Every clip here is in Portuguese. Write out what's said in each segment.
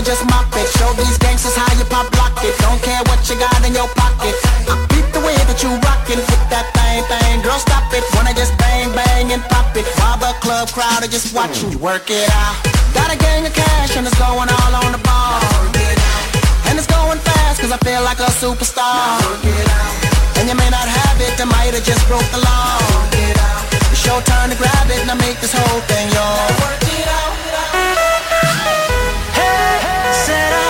And just mop it. Show these gangsters how you pop lock it. Don't care what you got in your pocket. I beat the way that you rockin' with that thing, thing. Girl, stop it. Wanna just bang, bang and pop it. While the club crowd are just watching you work it out. Got a gang of cash and it's going all on the ball. And it's going fast cause I feel like a superstar. And you may not have it, I might have just broke the law. It's your turn to grab it and I make this whole thing yours. Said our said I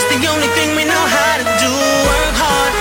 It's the only thing we know how to do. Work hard,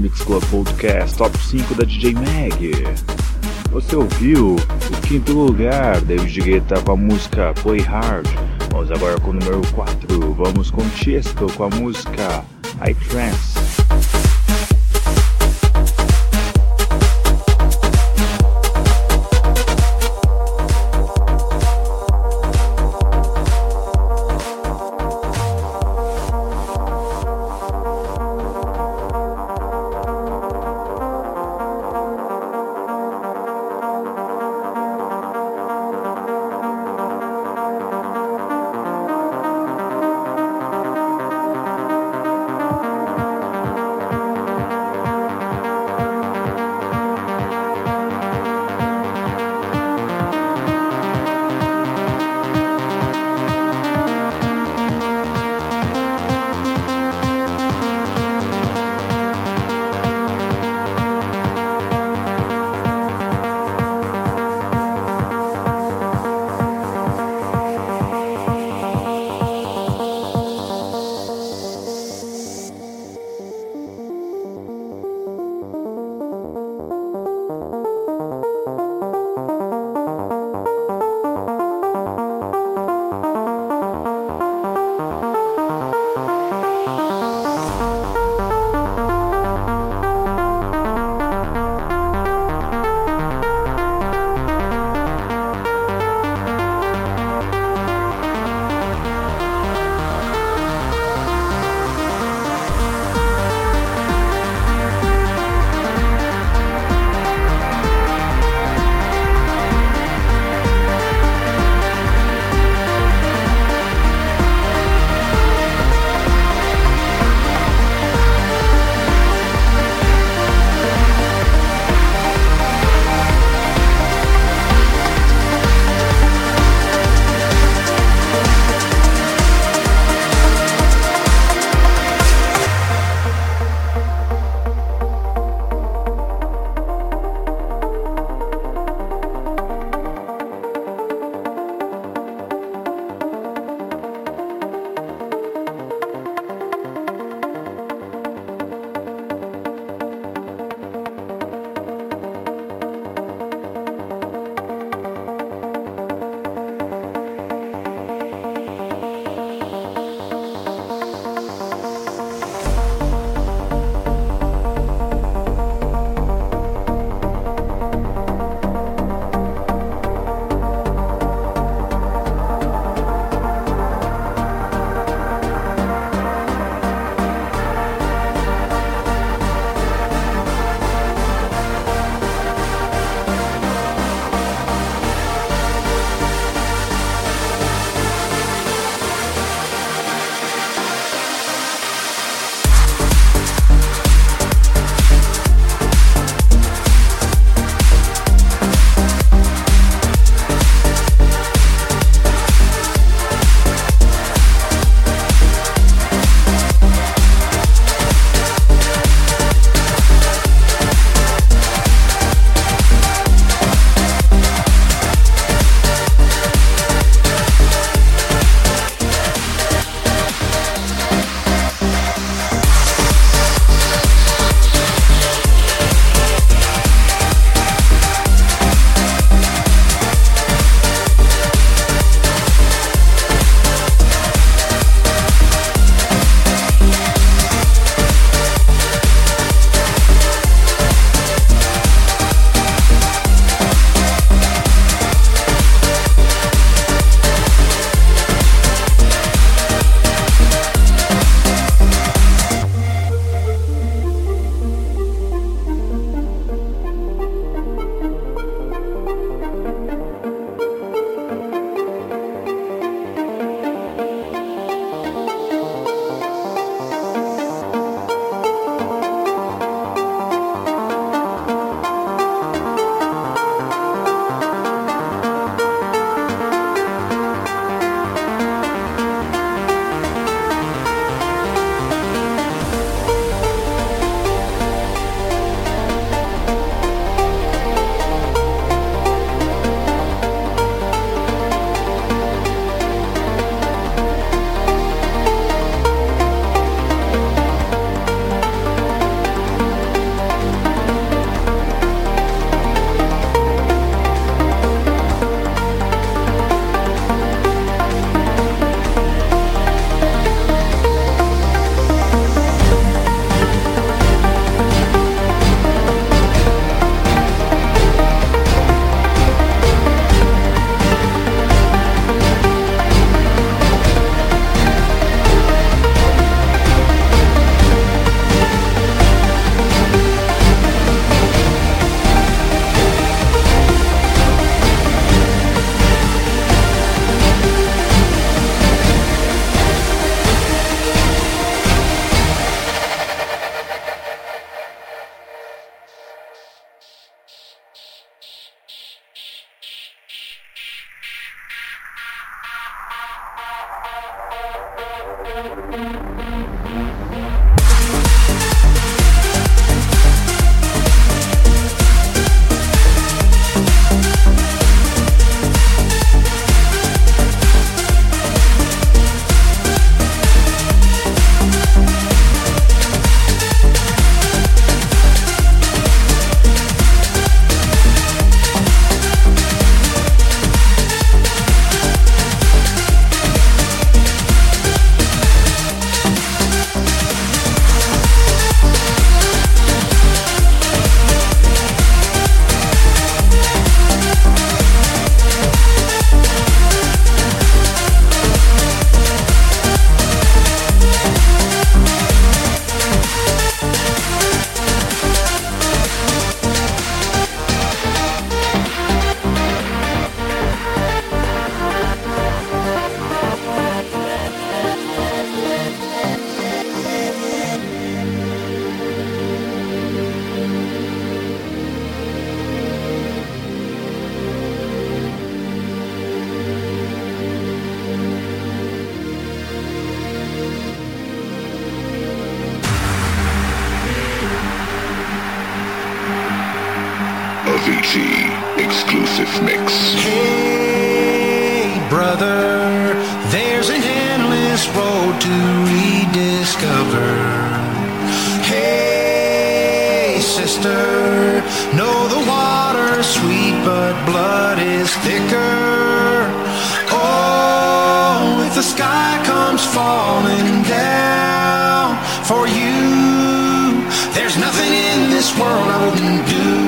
Mix Club Podcast Top 5 da DJ Mag. Você ouviu o quinto lugar, David Guetta com a música Play Hard. Vamos agora com o número 4. Vamos com Chesco com a música I Trance. There's nothing in this world I wouldn't do.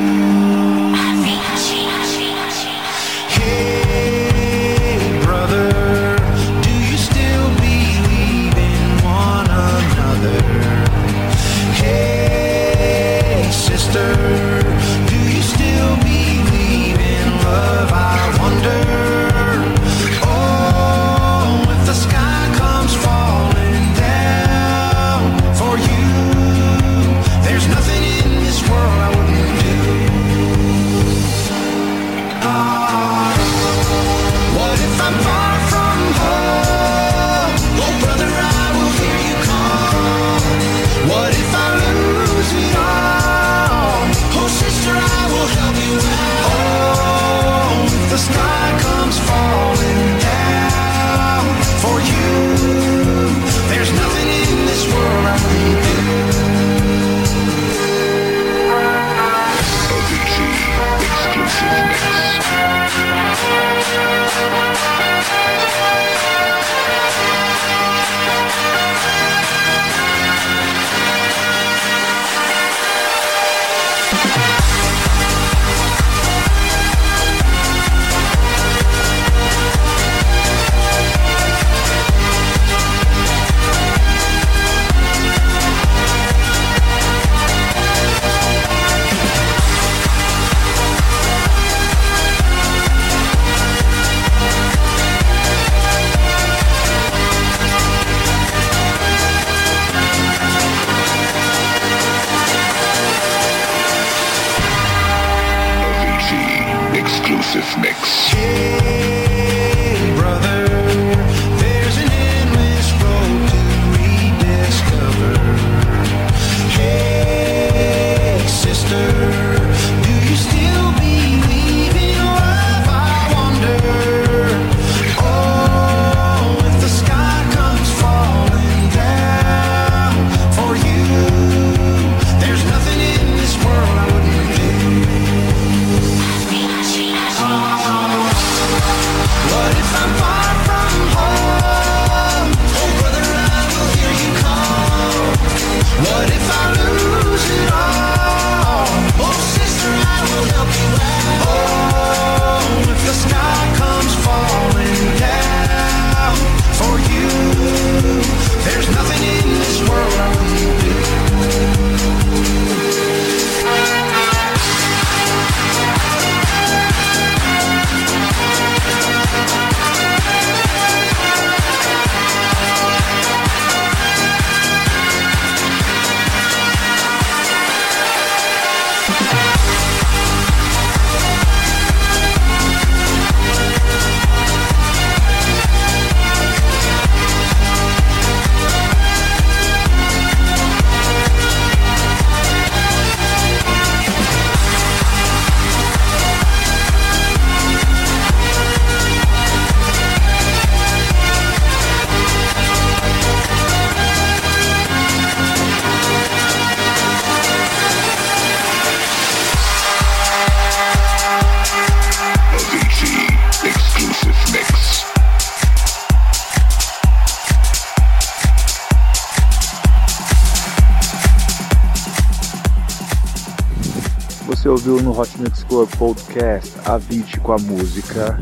Podcast, Avicii com a música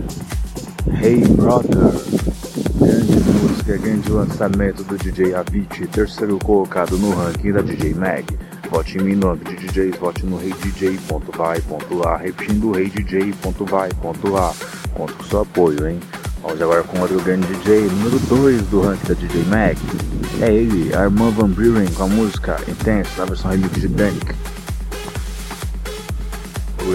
Hey Brother. Grande música, grande lançamento do DJ Avicii, terceiro colocado no ranking da DJ Mag. Vote em mim, nome de DJs, vote no reidj.vai.lá, repetindo reidj.vai.lá. Conto com seu apoio, hein? Vamos agora com outro grande DJ, número 2 do ranking da DJ Mag. É ele, Armand Van Buren, com a música Intense, na versão remix de Danik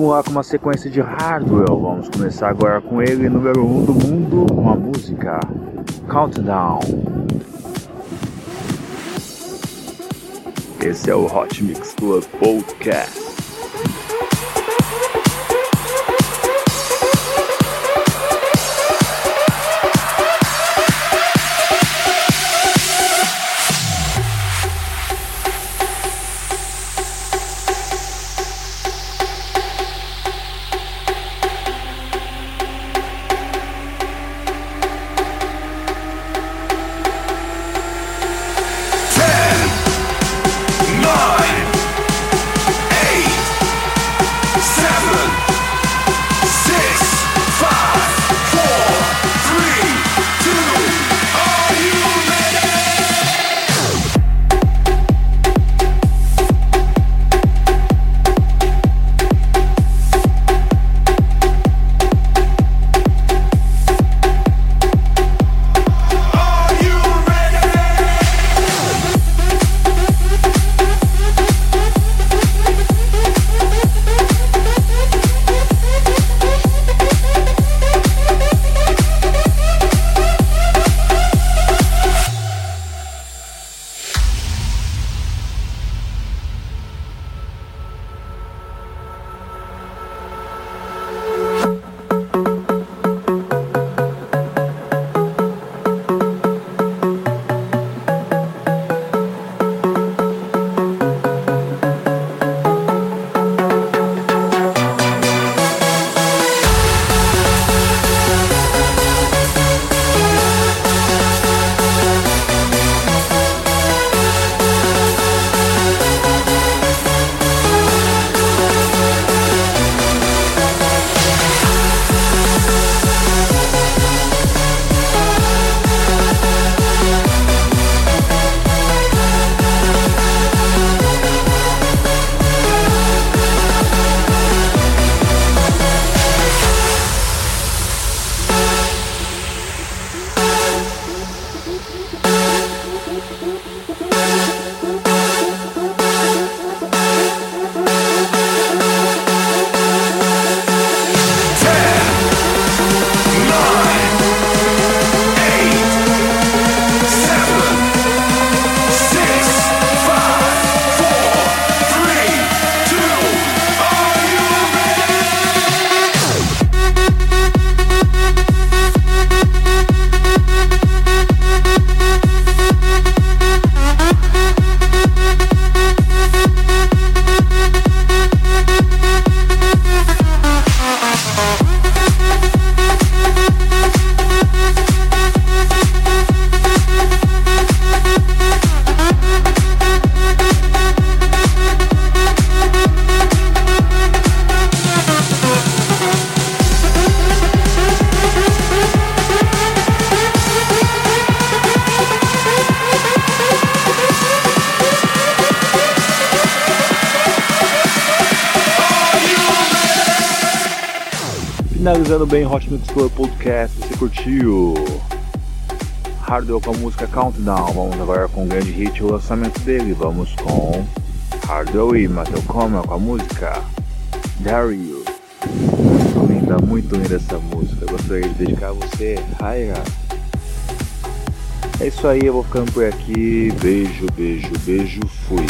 Vamos lá com uma sequência de Hardwell. Vamos começar agora com ele, número 1 um do mundo, uma música. Countdown. Esse é o Hot Mix Club Podcast. Finalizando bem Hot Mix Club Podcast, você curtiu Hardwell com a música Countdown. Vamos agora com o grande hit o lançamento dele. Vamos com Hardwell e Matthew Comel com a música Dario. Linda, muito linda essa música. Gostaria de dedicar a você, Raira. É isso aí, eu vou ficando por aqui. Beijo, beijo, beijo, fui.